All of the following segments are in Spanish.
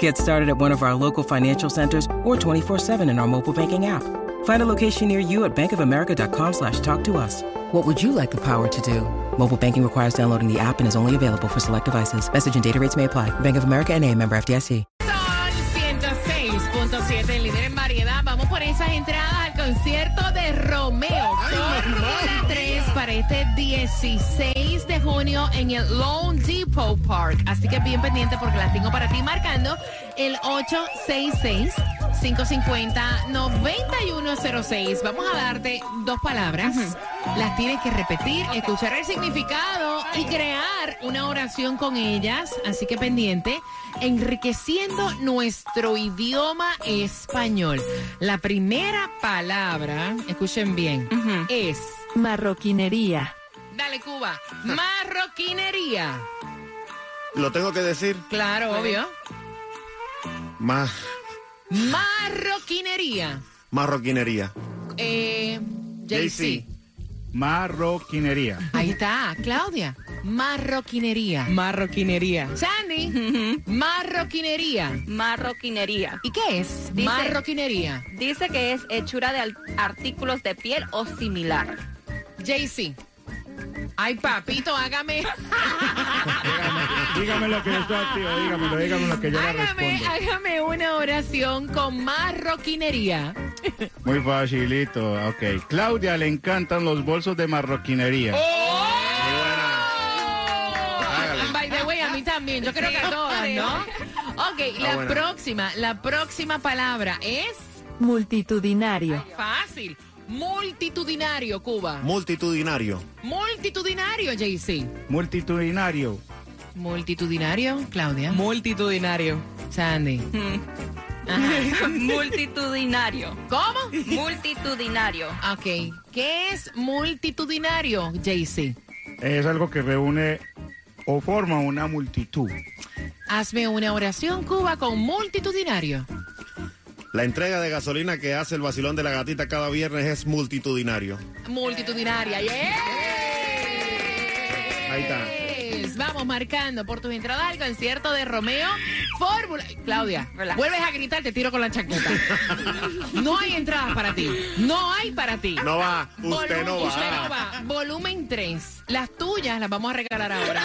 Get started at one of our local financial centers or 24-7 in our mobile banking app. Find a location near you at bankofamerica.com slash talk to us. What would you like the power to do? Mobile banking requires downloading the app and is only available for select devices. Message and data rates may apply. Bank of America and a member FDIC. Sol 106.7, el líder en variedad. Vamos por esas entradas al concierto de Romeo. Fórmula 3 para este 16 de junio en el Lone Depot Park. Así que bien pendiente porque las tengo para ti marcando el 866. 550-9106. Vamos a darte dos palabras. Las tienes que repetir, escuchar el significado y crear una oración con ellas. Así que pendiente, enriqueciendo nuestro idioma español. La primera palabra, escuchen bien, es... Marroquinería. Dale, Cuba. Marroquinería. Lo tengo que decir Claro, obvio. más Marroquinería. marroquinería. Eh, JC. Marroquinería. Ahí está, Claudia. Marroquinería. Marroquinería. Sandy. Marroquinería. Marroquinería. ¿Y qué es Dice- marroquinería? Dice que es hechura de al- artículos de piel o similar. JC. Ay, papito, hágame, Dígame lo que yo estoy activo, dígamelo, dígame lo que yo le hágame, respondo. hágame una oración con marroquinería. Muy facilito, ok. Claudia le encantan los bolsos de marroquinería. Oh, By the way, a mí también, yo creo que a todas, ¿no? Ok, la buena. próxima, la próxima palabra es Multitudinario. fácil. Multitudinario, Cuba. Multitudinario. Multitudinario, JC. Multitudinario. Multitudinario, Claudia. Multitudinario. Sandy. Multitudinario. ¿Cómo? Multitudinario. Ok. ¿Qué es multitudinario, JC? Es algo que reúne o forma una multitud. Hazme una oración, Cuba, con multitudinario. La entrega de gasolina que hace el vacilón de la gatita cada viernes es multitudinario. Multitudinaria. ¡Yeah! Ahí está. Vamos marcando por tus entradas al concierto de Romeo. Fórmula. Claudia, Relax. vuelves a gritar, te tiro con la chaqueta. No hay entradas para ti. No hay para ti. No va, usted no va. Usted no va. Volumen 3. Las tuyas las vamos a regalar ahora.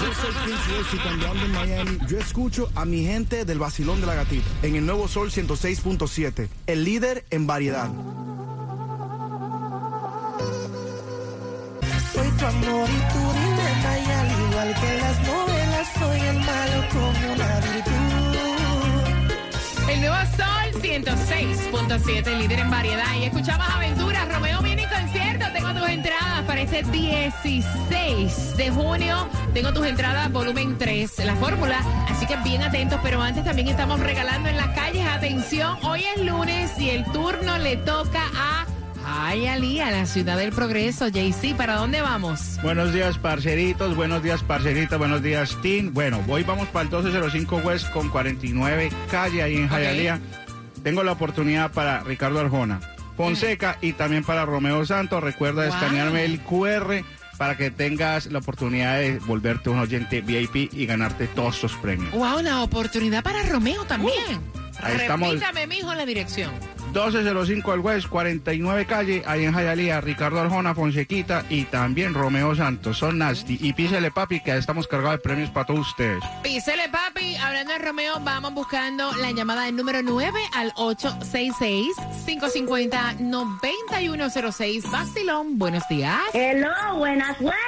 Yo soy Prince Royce y cuando ando en Miami, yo escucho a mi gente del vacilón de la gatita en el nuevo Sol 106.7, el líder en variedad. Soy tu amor y tu dilema y al igual que las novelas soy el malo con una virtud. El nuevo Sol 106.7, el líder en variedad. Y escuchamos aventuras. Romeo viene en concierto. Tengo tus entradas para este 16 de junio. Tengo tus entradas volumen 3, la fórmula. Así que bien atentos. Pero antes también estamos regalando en las calles. Atención, hoy es lunes y el turno le toca a Hialeah, la ciudad del progreso. JC, ¿para dónde vamos? Buenos días, parceritos. Buenos días, parcerita. Buenos días, Team. Bueno, hoy vamos para el 1205 West con 49 calle ahí en Hialeah. Tengo la oportunidad para Ricardo Arjona, Fonseca y también para Romeo Santos. Recuerda Wow. escanearme el QR para que tengas la oportunidad de volverte un oyente VIP y ganarte todos sus premios. Wow, la oportunidad para Romeo también. ahí estamos. Repítame, mijo, la dirección. 1205 al West, 49 calle, ahí en Hialeah, Ricardo Arjona, Fonsequita y también Romeo Santos. Son nasty. Y písele papi que estamos cargados de premios para todos ustedes. Písele, papi. Hablando de Romeo, vamos buscando la llamada del número 9 al 866-550-9106. Bacilón, buenos días. Hello, buenas, buenas.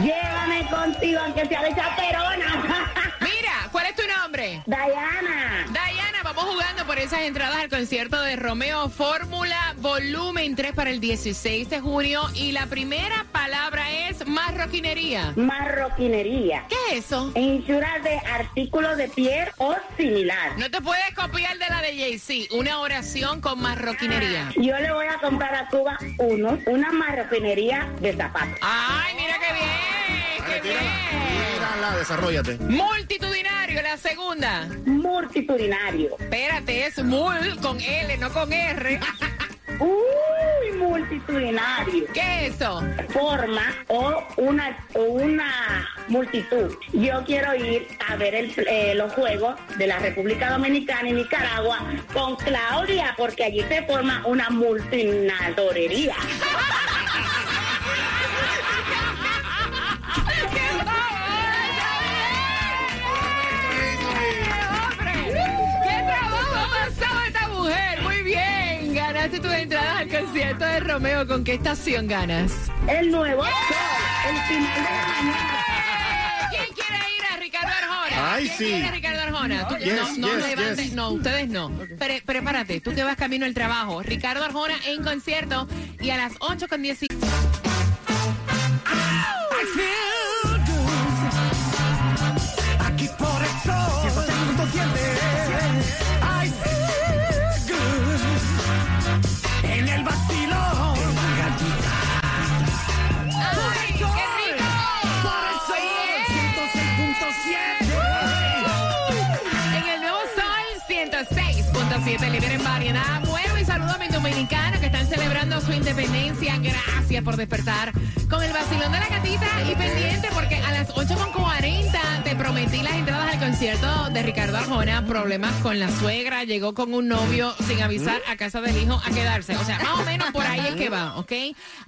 Llévame contigo aunque sea de chaperona. Mira, ¿cuál es tu nombre? Diana. Diana, jugar jugando por esas entradas al concierto de Romeo Fórmula Volumen 3 para el 16 de junio. Y la primera palabra es marroquinería. Marroquinería. ¿Qué es eso? Insuras de artículos de piel o similar. No te puedes copiar de la de Jay-Z. Una oración con marroquinería. Yo le voy a comprar a Cuba uno, una marroquinería de zapatos. ¡Ay, mira qué bien! ¡Qué bien! tírala, desarrollate. Multitudinario, la segunda. Multitudinario. Espérate, es mul con L, no con R. Uy, multitudinario. ¿Qué es eso? Forma o una, o una multitud. Yo quiero ir a ver el- eh, los juegos de la República Dominicana y Nicaragua con Claudia, porque allí se forma una multinadorería. Ganaste tus entradas al concierto de Romeo. ¿Con qué estación ganas? El nuevo sol, el final de la mañana. ¿Quién quiere ir a Ricardo Arjona? Ay, ¿Quién sí. quiere ir a Ricardo Arjona? Tú- Yes, no, no, yes, levante- yes. no, ustedes no. Pre- prepárate, tú que vas camino al trabajo. Ricardo Arjona en concierto y a las 8 con 10. 7, líder en variedad. Bueno, y saludo a mis dominicanos que están celebrando su independencia. Gracias por despertar con el vacilón de la gatita y pendiente porque a las 8.40 te prometí las entradas al concierto de Ricardo Arjona. Problemas con la suegra, llegó con un novio sin avisar a casa del hijo a quedarse. O sea, más o menos por ahí es que va, ¿ok?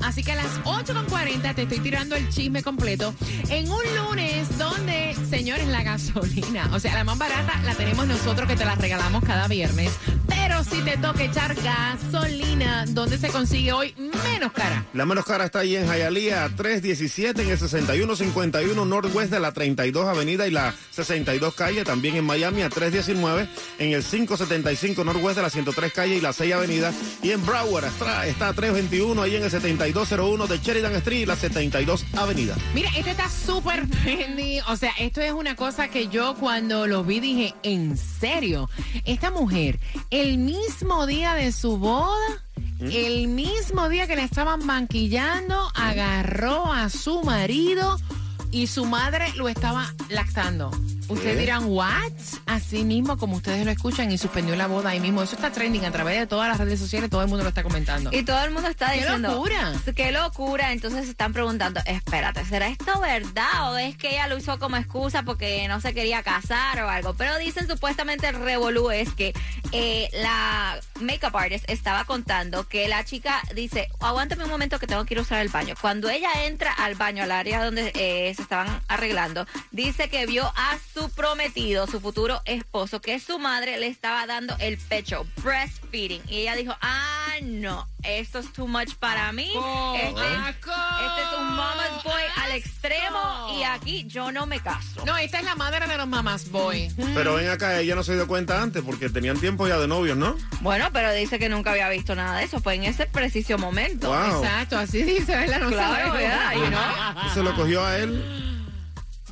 Así que a las 8.40 te estoy tirando el chisme completo en un lunes donde, señores, la gasolina, o sea, la más barata la tenemos nosotros que te la regalamos cada viernes. Pero si te toca echar gasolina, ¿dónde se consigue hoy menos cara? La menos cara está ahí en Hialeah, 317 en el 6151 Northwest de la 32 Avenida y la 62 Calle. También en Miami a 319 en el 575 Northwest de la 103 Calle y la 6 Avenida. Y en Broward está, está a 321 ahí en el 7201 de Sheridan Street y la 72 Avenida. Mira, este está súper trendy. O sea, esto es una cosa que yo cuando lo vi dije, ¿en serio? Esta mujer, el mismo día de su boda, el mismo día que le estaban banquillando, agarró a su marido y su madre lo estaba lactando. Ustedes ¿Qué? dirán, ¿what? Así mismo como ustedes lo escuchan y suspendió la boda ahí mismo. Eso está trending a través de todas las redes sociales, todo el mundo lo está comentando. Y todo el mundo está ¡Qué diciendo. locura! ¡Qué locura! Entonces se están preguntando, espérate, ¿será esto verdad o es que ella lo usó como excusa porque no se quería casar o algo? Pero dicen supuestamente el revolú es que eh, la makeup artist estaba contando que la chica dice, aguántame un momento que tengo que ir a usar el baño. Cuando ella entra al baño, al área donde eh, se estaban arreglando, dice que vio a su prometido, su futuro esposo, que su madre le estaba dando el pecho, breastfeeding. Y ella dijo, ah, no, esto es too much para mí. Este, este es un mama's boy al extremo y aquí yo no me caso. No, esta es la madre de los mamás boy. Pero ven acá, ella no se dio cuenta antes porque tenían tiempo ya de novios, ¿no? Bueno, pero dice que nunca había visto nada de eso. Fue en ese preciso momento. Wow. Exacto, así dice, know. Se lo cogió a él.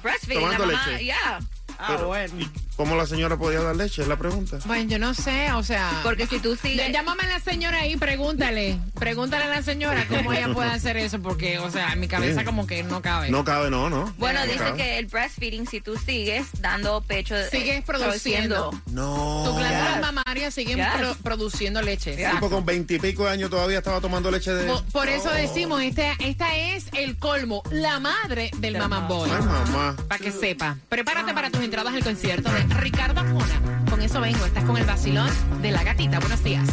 Breastfeeding, la Tomando mamá, leche. yeah. Pero, ¿y ¿Cómo la señora podía dar leche? Es la pregunta. Bueno, yo no sé, o sea. Porque si tú sigues... Llámame a la señora ahí, pregúntale. Pregúntale a la señora cómo ella puede hacer eso, porque, o sea, en mi cabeza Sí. como que no cabe. No cabe, no, no. Bueno, No dice cabe. que el breastfeeding, si tú sigues dando pecho... eh, Sigues produciendo. No. Tu glándula Yes. mamaria sigue Yes. pro- produciendo leche. Tipo con veintipico de años todavía estaba tomando leche de... Por, por eso decimos, este, esta es el colmo, la madre del mamá boy. Ay, mamá. Para que sepa. Prepárate para tus entradas al concierto de Ricardo Arjona. Con eso vengo. Estás con el vacilón de la gatita. Buenos días.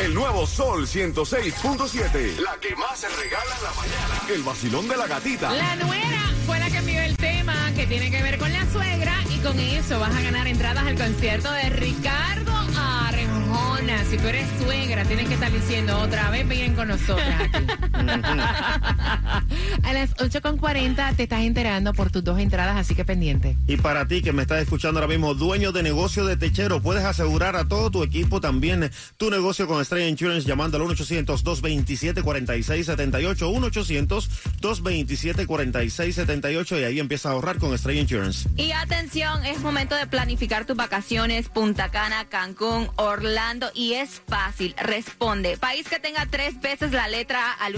El nuevo Sol 106.7. La que más se regala en la mañana. El vacilón de la gatita. La nuera fue la que envió el tema que tiene que ver con la suegra y con eso vas a ganar entradas al concierto de Ricardo Arjona. Si tú eres suegra, tienes que estar diciendo otra vez, vienen con nosotras aquí. A las 8.40 te estás enterando por tus dos entradas, así que pendiente. Y para ti que me estás escuchando ahora mismo, dueño de negocio de techero, puedes asegurar a todo tu equipo también tu negocio con Estrella Insurance llamando al 1-800-227-4678. 1-800-227-4678 y ahí empieza a ahorrar con Estrella Insurance. Y atención, es momento de planificar tus vacaciones, Punta Cana, Cancún, Orlando, y es fácil. Responde, país que tenga tres veces la letra A al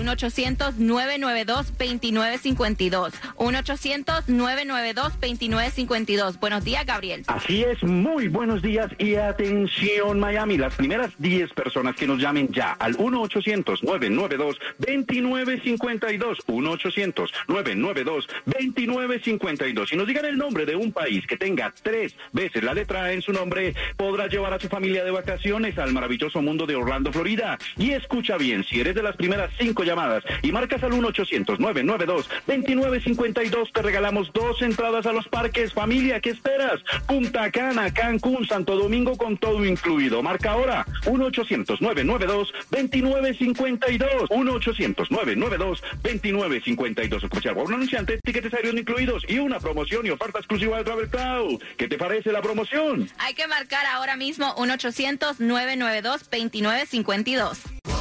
1-800-992-2952. 1-800-992-2952. Buenos días, Gabriel. Así es, muy buenos días y atención Miami, las primeras 10 personas que nos llamen ya al 1-800-992-2952, 1-800-992-2952 y nos digan el nombre de un país que tenga tres veces la letra en su nombre, podrá llevar a su familia de vacaciones al maravilloso mundo de Orlando, Florida. Y escucha bien, si eres de las primeras cinco llamadas y marcas al 1-800-992-2952, te regalamos dos entradas a los parques. Familia, ¿qué esperas? Punta Cana, Cancún, Santo Domingo con todo incluido. Marca ahora 1-800-992-2952. 1-800-992-2952. Escuchar un anunciante, tiquetes aéreos incluidos y una promoción y oferta exclusiva de Travel Cloud. ¿Qué te parece la promoción? Hay que marcar ahora mismo 1-800-992-2952.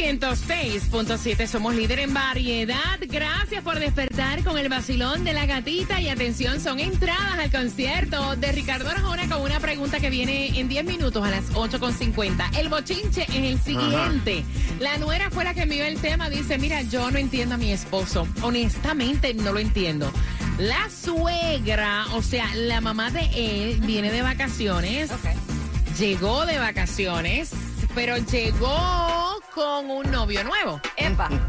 106.7 somos líder en variedad. Gracias por despertar con el vacilón de la gatita y atención, son entradas al concierto de Ricardo Arjona con una pregunta que viene en 10 minutos a las 8.50. El bochinche es el siguiente. La nuera fue la que envió el tema, dice, mira, yo no entiendo a mi esposo. Honestamente no lo entiendo. La suegra, o sea, la mamá de él, viene de vacaciones. Llegó de vacaciones, pero llegó con un novio nuevo. Epa.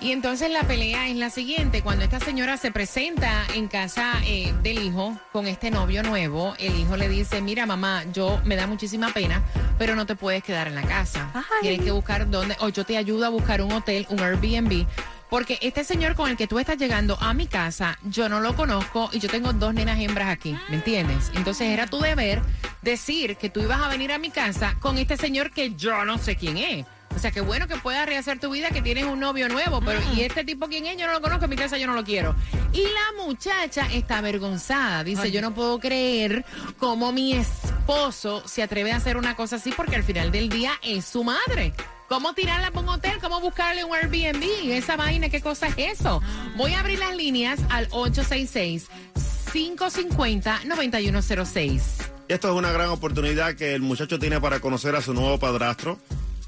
Y entonces la pelea es la siguiente. Cuando esta señora se presenta en casa eh, del hijo con este novio nuevo, el hijo le dice, mira mamá, yo me da muchísima pena, pero no te puedes quedar en la casa. Ay. Tienes que buscar dónde, o yo te ayudo a buscar un hotel, un Airbnb. Porque este señor con el que tú estás llegando a mi casa, yo no lo conozco y yo tengo dos nenas hembras aquí, ¿me entiendes? Entonces era tu deber decir que tú ibas a venir a mi casa con este señor que yo no sé quién es. O sea, qué bueno que puedas rehacer tu vida, que tienes un novio nuevo, pero ¿y este tipo quién es? Yo no lo conozco, en mi casa yo no lo quiero. Y la muchacha está avergonzada. Dice, yo no puedo creer cómo mi esposo se atreve a hacer una cosa así porque al final del día es su madre. ¿Cómo tirarla para un hotel? ¿Cómo buscarle un Airbnb? Esa vaina, ¿qué cosa es eso? Voy a abrir las líneas al 866-550-9106. Esto es una gran oportunidad que el muchacho tiene para conocer a su nuevo padrastro.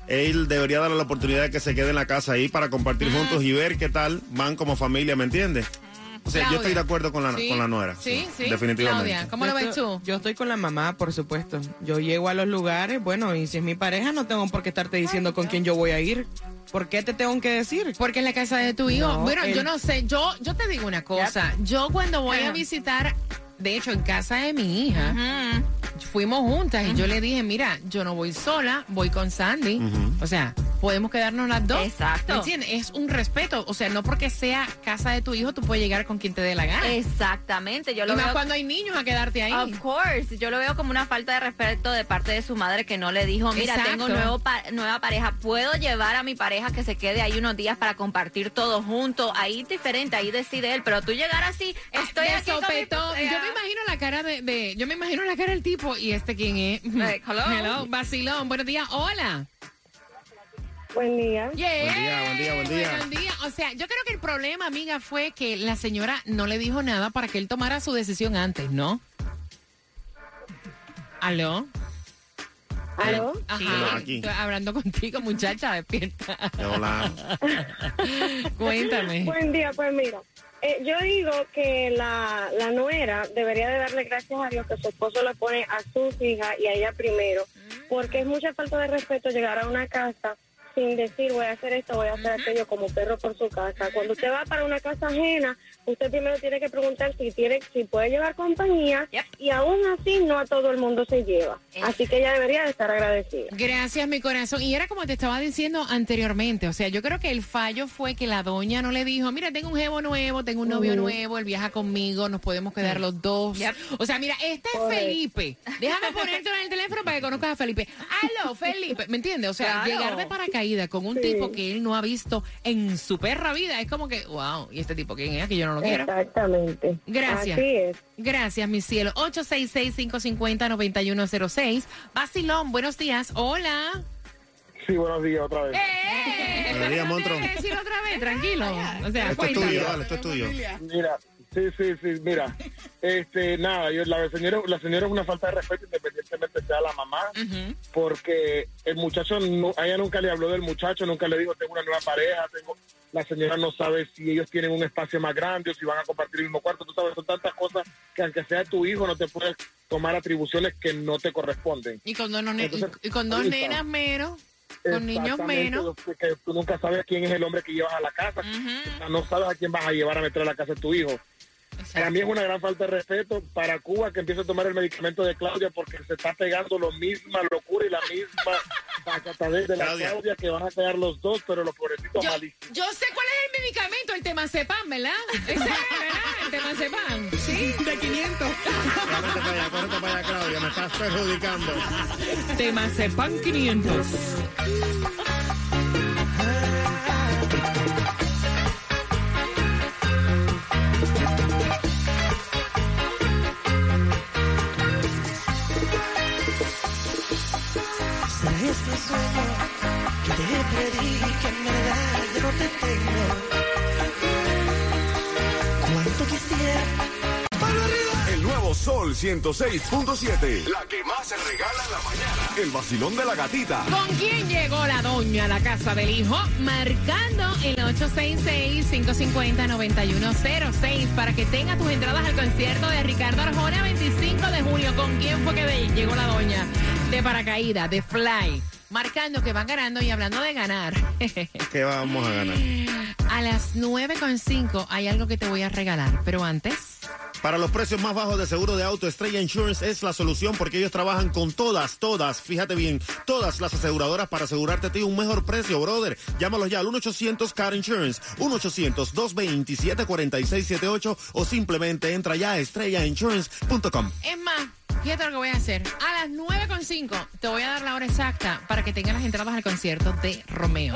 Él debería darle la oportunidad de que se quede en la casa ahí para compartir juntos y ver qué tal van como familia, ¿me entiendes? O sea, yo estoy de acuerdo con la, Sí, con la nuera. sí, sí. Definitivamente. Claudia, ¿cómo lo ves tú? Yo estoy con la mamá, por supuesto. Yo llego a los lugares, bueno, y si es mi pareja, no tengo por qué estarte diciendo con quién yo voy a ir. ¿Por qué te tengo que decir? Porque en la casa de tu hijo. No, bueno, yo no sé, yo, yo te digo una cosa. Yo cuando voy a visitar, de hecho, en casa de mi hija, fuimos juntas y yo le dije, mira, yo no voy sola, voy con Sandy. O sea, podemos quedarnos las dos. Exacto. ¿Me entiendes? Es un respeto. O sea, no porque sea casa de tu hijo, tú puedes llegar con quien te dé la gana. Exactamente, yo y lo más veo. cuando hay niños a quedarte ahí. Of course, yo lo veo como una falta de respeto de parte de su madre que no le dijo, mira, Exacto. tengo nuevo pa- nueva pareja, puedo llevar a mi pareja que se quede ahí unos días para compartir todo junto, ahí es diferente, ahí decide él, pero tú llegar así, estoy de aquí con mi- sopetón. Yo me imagino la cara de, de- yo me imagino la cara del tipo y este quién es. Like, hello. vacilón. Buenos días. Hola. Buen día. Yeah. Buen día, buen día, buen día. O sea, yo creo que el problema, amiga, fue que la señora no le dijo nada para que él tomara su decisión antes, ¿no? ¿Aló? ¿Aló? Ajá. Aquí. Estoy hablando contigo, muchacha, despierta. Hola. Cuéntame. Buen día, pues mira. eh, yo digo que la, la nuera debería de darle gracias a Dios que su esposo le pone a sus hijas y a ella primero, porque es mucha falta de respeto llegar a una casa sin decir voy a hacer esto, voy a hacer aquello como perro por su casa. Cuando usted va para una casa ajena, usted primero tiene que preguntar si tiene, si puede llevar compañía y aún así no a todo el mundo se lleva. Así que ella debería de estar agradecida. Gracias, mi corazón. Y era como te estaba diciendo anteriormente. O sea, yo creo que el fallo fue que la doña no le dijo, mira, tengo un jevo nuevo, tengo un novio nuevo, él viaja conmigo, nos podemos quedar los dos. O sea, mira, este es. Felipe. Déjame ponerte en el teléfono para que conozcas a Felipe. Aló, Felipe. ¿Me entiendes? O sea, Claro. llegar de paracaídas con un Sí. tipo que él no ha visto en su perra vida es como que, wow, ¿y este tipo quién es? Que yo no lo quiero. Exactamente. Gracias. Así es. Gracias, mi cielo. 866-550-9106. Basilón, buenos días. Hola. Sí, buenos días otra vez. ¡Eh! Buenos días, otra vez, tranquilo. O sea, Esto es cuéntame. tuyo, dale, esto es tuyo. Mira, sí, sí, sí, mira. Este, nada, yo, la señora, la señora es una falta de respeto independientemente sea la mamá, porque el muchacho, no, ella nunca le habló del muchacho, nunca le dijo, tengo una nueva pareja, tengo... La señora no sabe si ellos tienen un espacio más grande o si van a compartir el mismo cuarto. Tú sabes, son tantas cosas que aunque sea tu hijo no te puedes tomar atribuciones que no te corresponden. Y con dos, Entonces, y con dos nenas menos, con niños menos. Que tú nunca sabes quién es el hombre que llevas a la casa. O sea, no sabes a quién vas a llevar a meter a la casa de tu hijo. Para mí es una gran falta de respeto para Cuba que empiece a tomar el medicamento de Claudia porque se está pegando la misma locura y la misma sacatadez de la Claudia. Claudia. que van a pegar los dos, pero los pobrecitos Yo, malísimos. yo sé cuál es el medicamento, el temazepam, ¿verdad? Ese es, ¿verdad? El temazepam. Sí. De 500. Córrete para allá, córrete para allá, Claudia, me estás perjudicando. Temazepam 500. Sol 106.7. La que más se regala en la mañana. El vacilón de la gatita. ¿Con quién llegó la doña a la casa del hijo? Marcando el 866-550-9106 para que tenga tus entradas al concierto de Ricardo Arjona 25 de junio. ¿Con quién fue que de- llegó la doña? De paracaídas, de fly. Marcando que van ganando y hablando de ganar. ¿Qué vamos a ganar? a las 9.5 hay algo que te voy a regalar, pero antes... Para los precios más bajos de seguro de auto, Estrella Insurance es la solución porque ellos trabajan con todas, todas, fíjate bien, todas las aseguradoras para asegurarte a ti un mejor precio, brother. Llámalos ya al 1-800-CAR Insurance, 1-800-227-4678 o simplemente entra ya a estrellainsurance.com. Es más, fíjate lo que voy a hacer. A las 9.5 te voy a dar la hora exacta para que tengas las entradas al concierto de Romeo.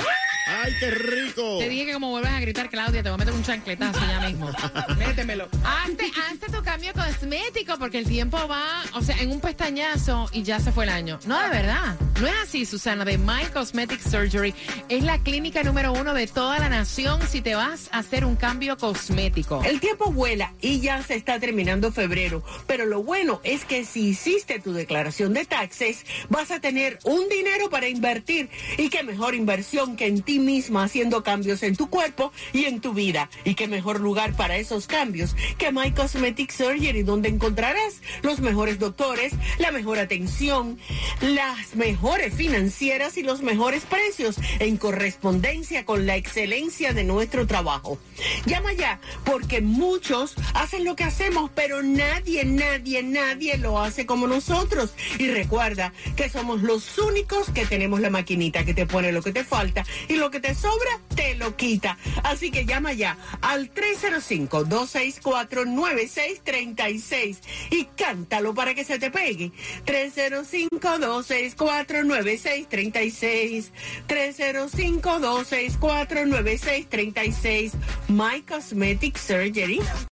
¡Ay, qué rico! Te dije que como vuelvas a gritar, Claudia, te voy a meter un chancletazo ya mismo. Métemelo. Hazte, hazte tu cambio cosmético porque el tiempo va, o sea, en un pestañazo y ya se fue el año. No, de verdad. No es así, Susana. De My Cosmetic Surgery es la clínica número uno de toda la nación si te vas a hacer un cambio cosmético. El tiempo vuela y ya se está terminando febrero, pero lo bueno es que si hiciste tu declaración de taxes, vas a tener un dinero para invertir y qué mejor inversión que en ti misma haciendo cambios en tu cuerpo y en tu vida. Y qué mejor lugar para esos cambios que My Cosmetic Surgery, donde encontrarás los mejores doctores, la mejor atención, las mejores financieras y los mejores precios en correspondencia con la excelencia de nuestro trabajo. Llama ya, porque muchos hacen lo que hacemos, pero nadie, nadie, nadie lo hace como nosotros. Y recuerda que somos los únicos que tenemos la maquinita que te pone lo que te falta y lo que te sobra te lo quita. Así que llama ya al 305-264-9636 y cántalo para que se te pegue. 305-264-9636. 305-264-9636. My Cosmetic Surgery.